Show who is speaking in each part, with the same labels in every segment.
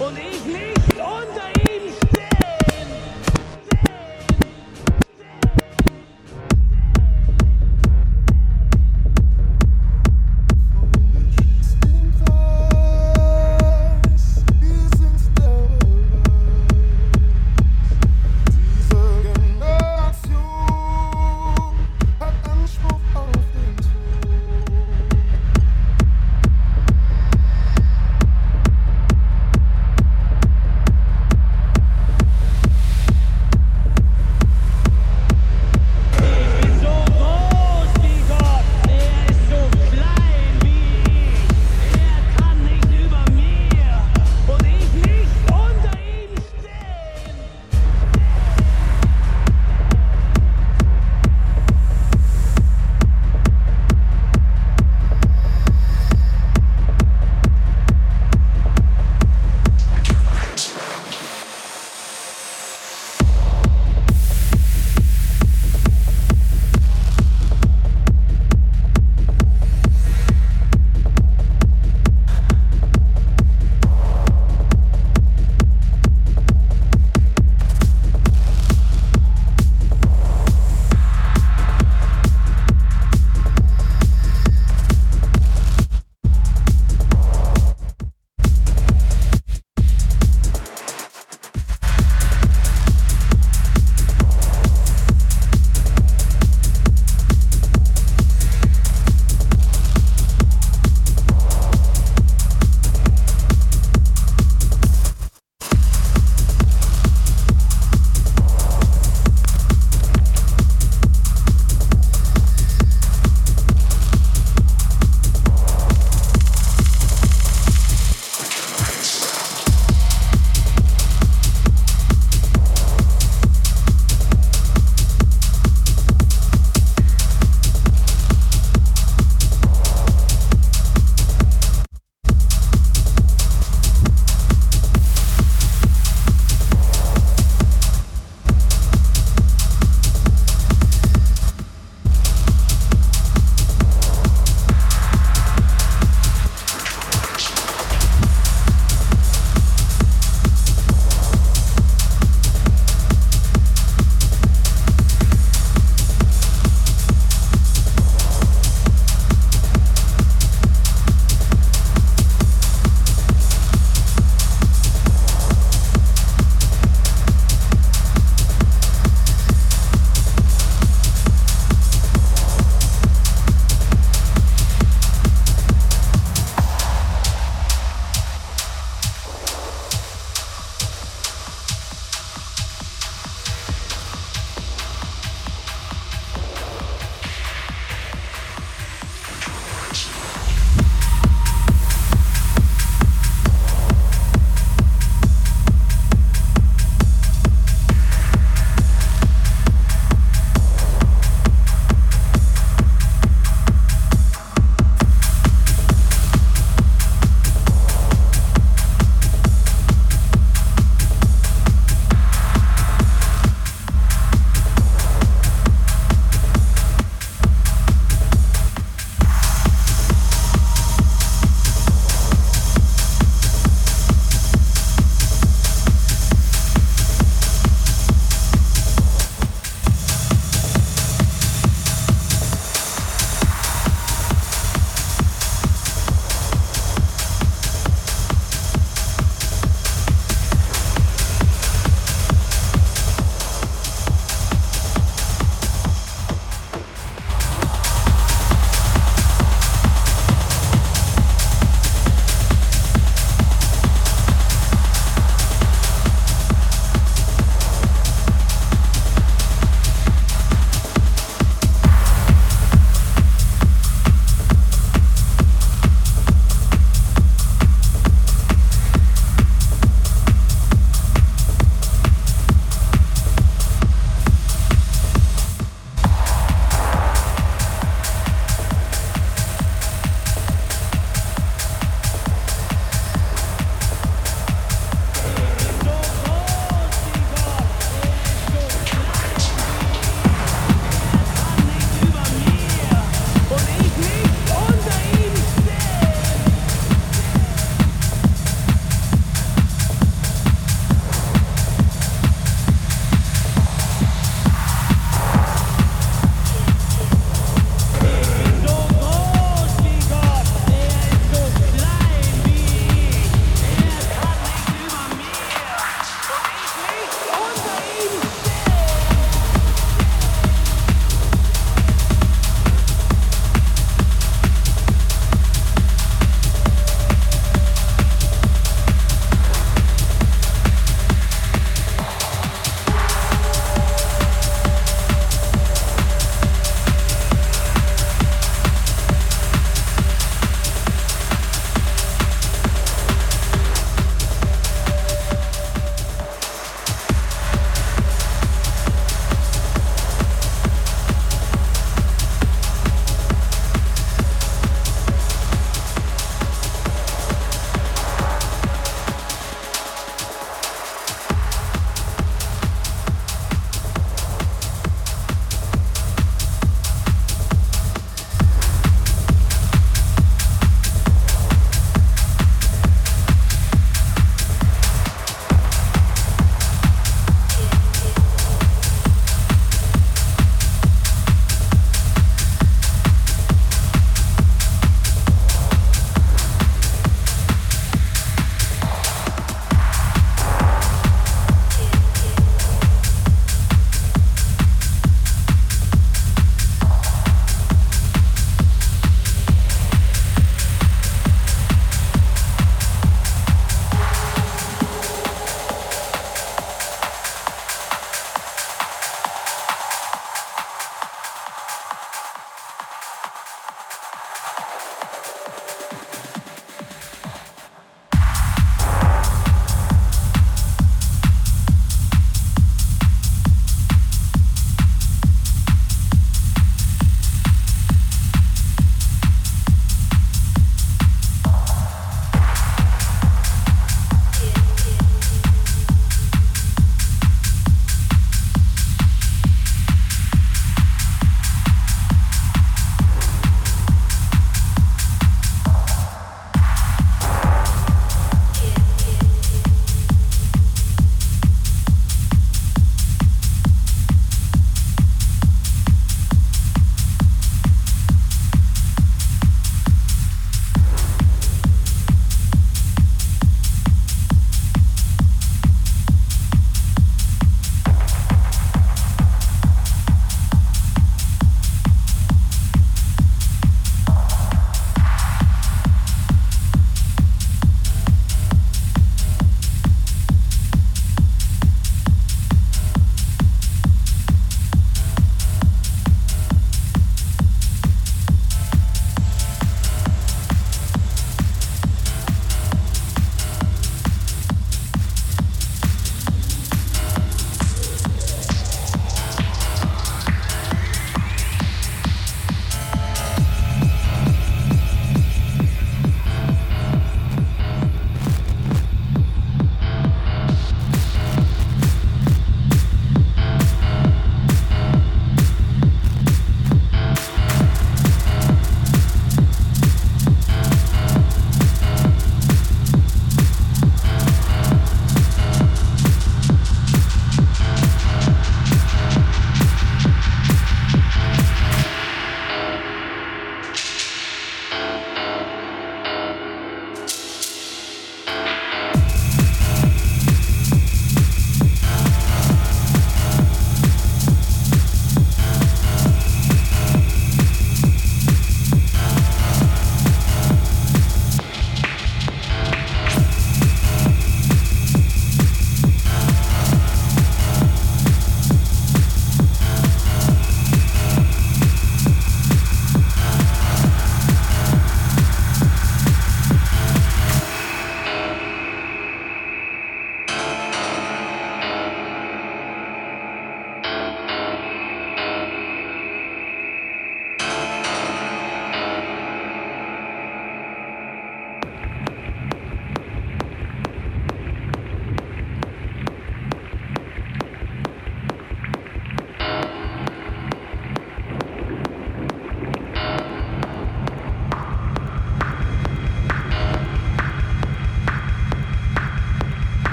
Speaker 1: Und ich nicht.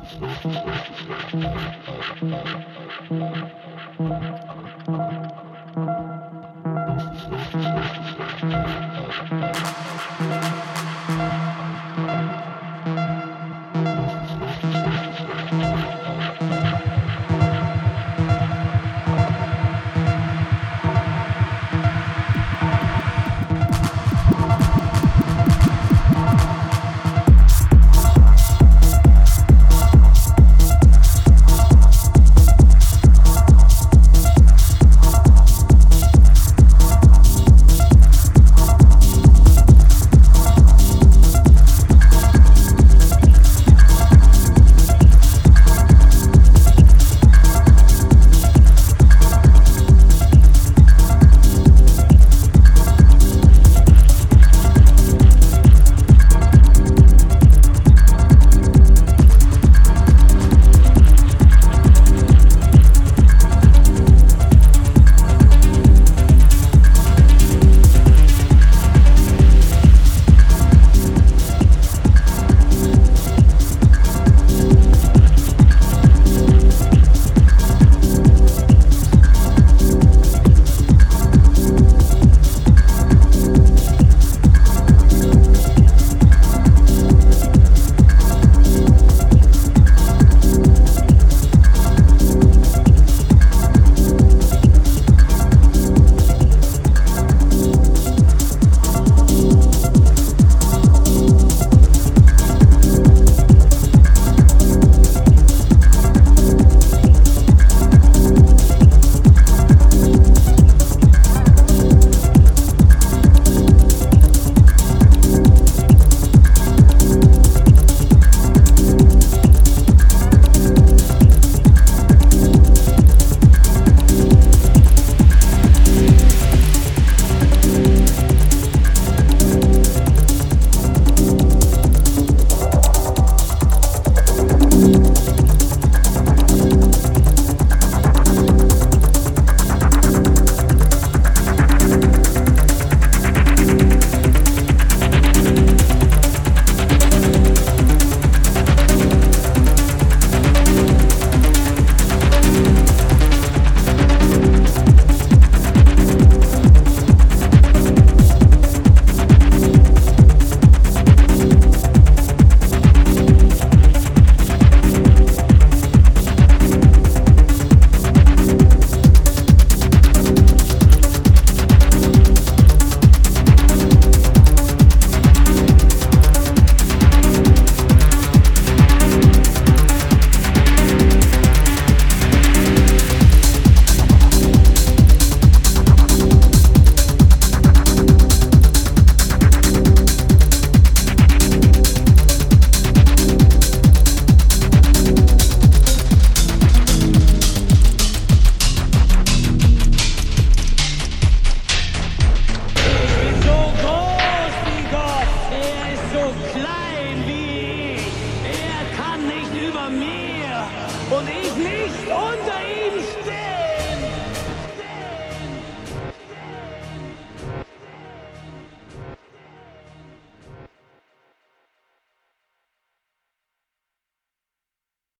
Speaker 1: Thank you.